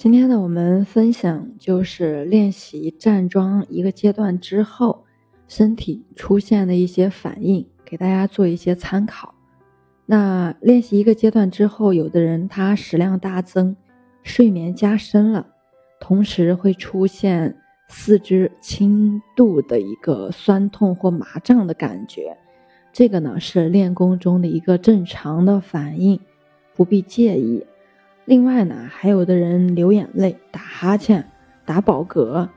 今天呢，我们分享就是练习站桩一个阶段之后，身体出现的一些反应，给大家做一些参考。那练习一个阶段之后，有的人他食量大增，睡眠加深了，同时会出现四肢轻度的一个酸痛或麻胀的感觉，这个呢是练功中的一个正常的反应，不必介意。另外呢，还有的人流眼泪、打哈欠、打饱嗝，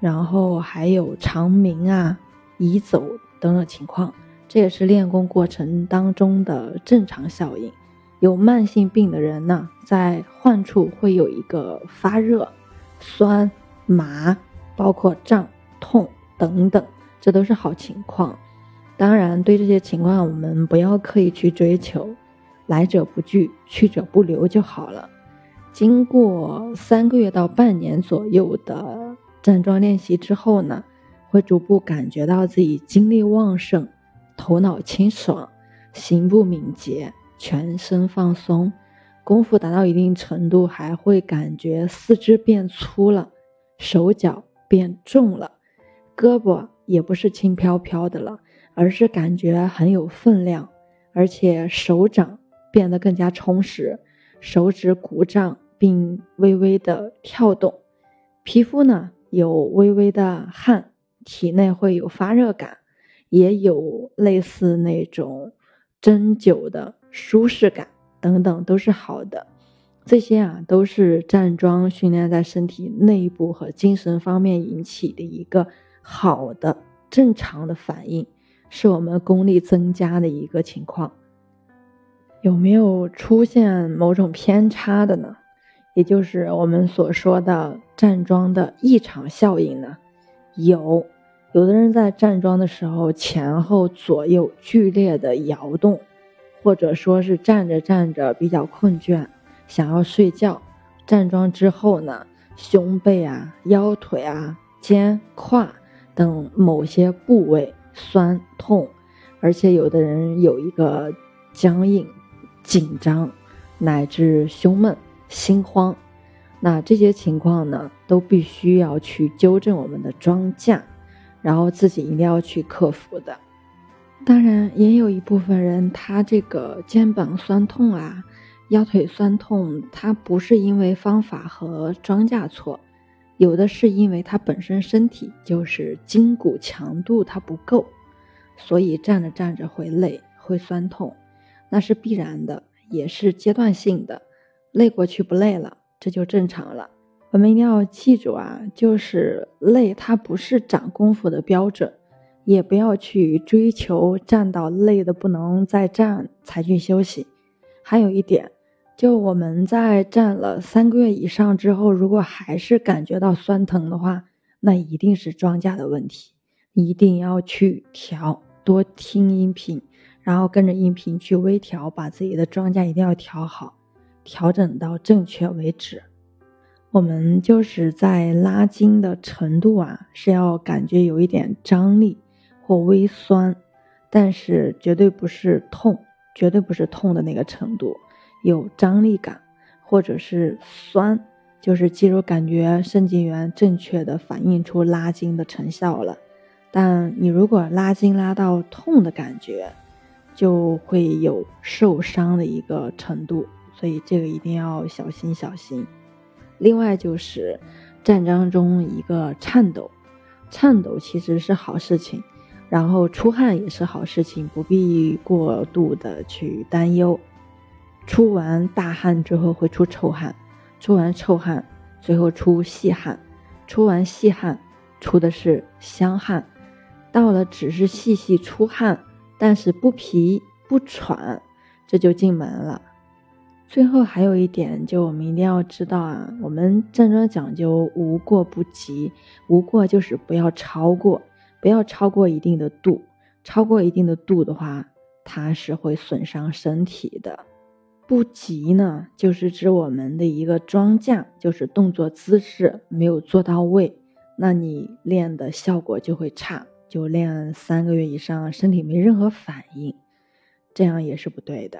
然后还有肠鸣啊、移走等等情况，这也是练功过程当中的正常效应。有慢性病的人呢，在患处会有一个发热、酸、麻，包括胀、痛等等，这都是好情况。当然，对这些情况我们不要刻意去追求，来者不拒，去者不留就好了。经过三个月到半年左右的站桩练习之后呢，会逐步感觉到自己精力旺盛，头脑清爽，行步敏捷，全身放松。功夫达到一定程度，还会感觉四肢变粗了，手脚变重了，胳膊也不是轻飘飘的了，而是感觉很有分量，而且手掌变得更加充实，手指鼓胀。并微微的跳动，皮肤呢有微微的汗，体内会有发热感，也有类似那种针灸的舒适感等等，都是好的。这些啊都是站桩训练在身体内部和精神方面引起的一个好的正常的反应，是我们功力增加的一个情况。有没有出现某种偏差的呢？也就是我们所说的站桩的异常效应呢，有有的人在站桩的时候前后左右剧烈的摇动，或者说是站着站着比较困倦，想要睡觉。站桩之后呢，胸背啊、腰腿啊、肩胯等某些部位酸痛，而且有的人有一个僵硬、紧张，乃至胸闷。心慌，那这些情况呢，都必须要去纠正我们的桩架，然后自己一定要去克服的。当然，也有一部分人，他这个肩膀酸痛啊，腰腿酸痛，他不是因为方法和桩架错，有的是因为他本身身体就是筋骨强度它不够，所以站着站着会累会酸痛，那是必然的，也是阶段性的。累过去不累了，这就正常了。我们一定要记住啊，就是累它不是长功夫的标准，也不要去追求站到累的不能再站才去休息。还有一点，就我们在站了三个月以上之后，如果还是感觉到酸疼的话，那一定是庄稼的问题，一定要去调，多听音频，然后跟着音频去微调，把自己的庄稼一定要调好。调整到正确为止。我们就是在拉筋的程度啊，是要感觉有一点张力或微酸，但是绝对不是痛，绝对不是痛的那个程度，有张力感或者是酸，就是肌肉感觉肾经元正确的反映出拉筋的成效了。但你如果拉筋拉到痛的感觉，就会有受伤的一个程度。所以这个一定要小心小心。另外就是战争中一个颤抖，颤抖其实是好事情，然后出汗也是好事情，不必过度的去担忧。出完大汗之后会出臭汗，出完臭汗最后出细汗，出完细汗出的是香汗，到了只是细细出汗，但是不疲不喘，这就进门了。最后还有一点，就我们一定要知道啊，我们站桩讲究无过不及，无过就是不要超过，不要超过一定的度，超过一定的度的话，它是会损伤身体的。不及呢，就是指我们的一个桩架，就是动作姿势没有做到位，那你练的效果就会差，就练三个月以上，身体没任何反应，这样也是不对的。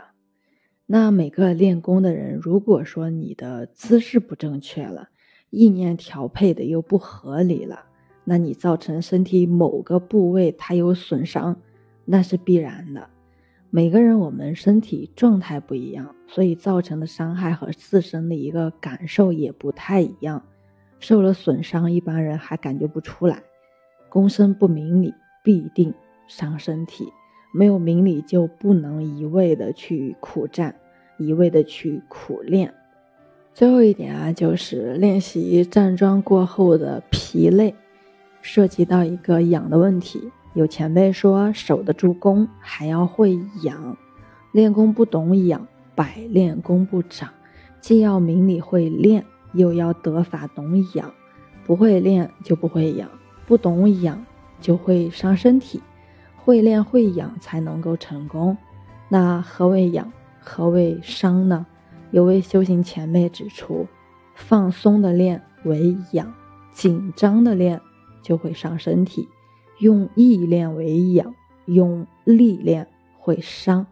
那每个练功的人，如果说你的姿势不正确了，意念调配的又不合理了，那你造成身体某个部位它有损伤，那是必然的。每个人我们身体状态不一样，所以造成的伤害和自身的一个感受也不太一样。受了损伤，一般人还感觉不出来。功身不明理，必定伤身体。没有明理，就不能一味的去苦战，一味的去苦练。最后一点啊，就是练习站桩过后的疲累，涉及到一个养的问题。有前辈说，守得住功还要会养，练功不懂养，百练功不长。既要明理会练，又要得法懂养。不会练就不会养，不懂养就会伤身体。会练会养才能够成功。那何为养？何为伤呢？有位修行前辈指出，放松的练为养，紧张的练就会伤身体；用意练为养，用力练会伤；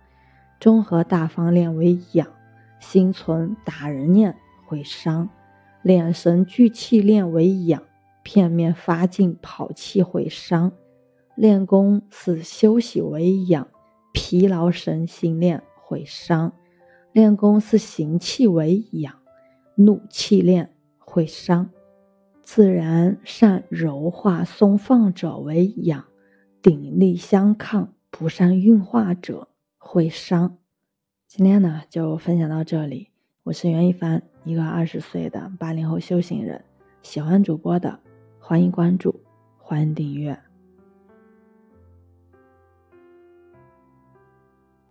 综合大方练为养，心存打人念会伤；练神聚气练为养，片面发劲跑气会伤；练功似休息为养，疲劳神心练会伤。练功是行气为养，怒气练会伤；自然善柔化松放者为养，鼎力相抗不善运化者会伤。今天呢，就分享到这里。我是袁一凡，一个二十岁的八零后修行人。喜欢主播的，欢迎关注，欢迎订阅。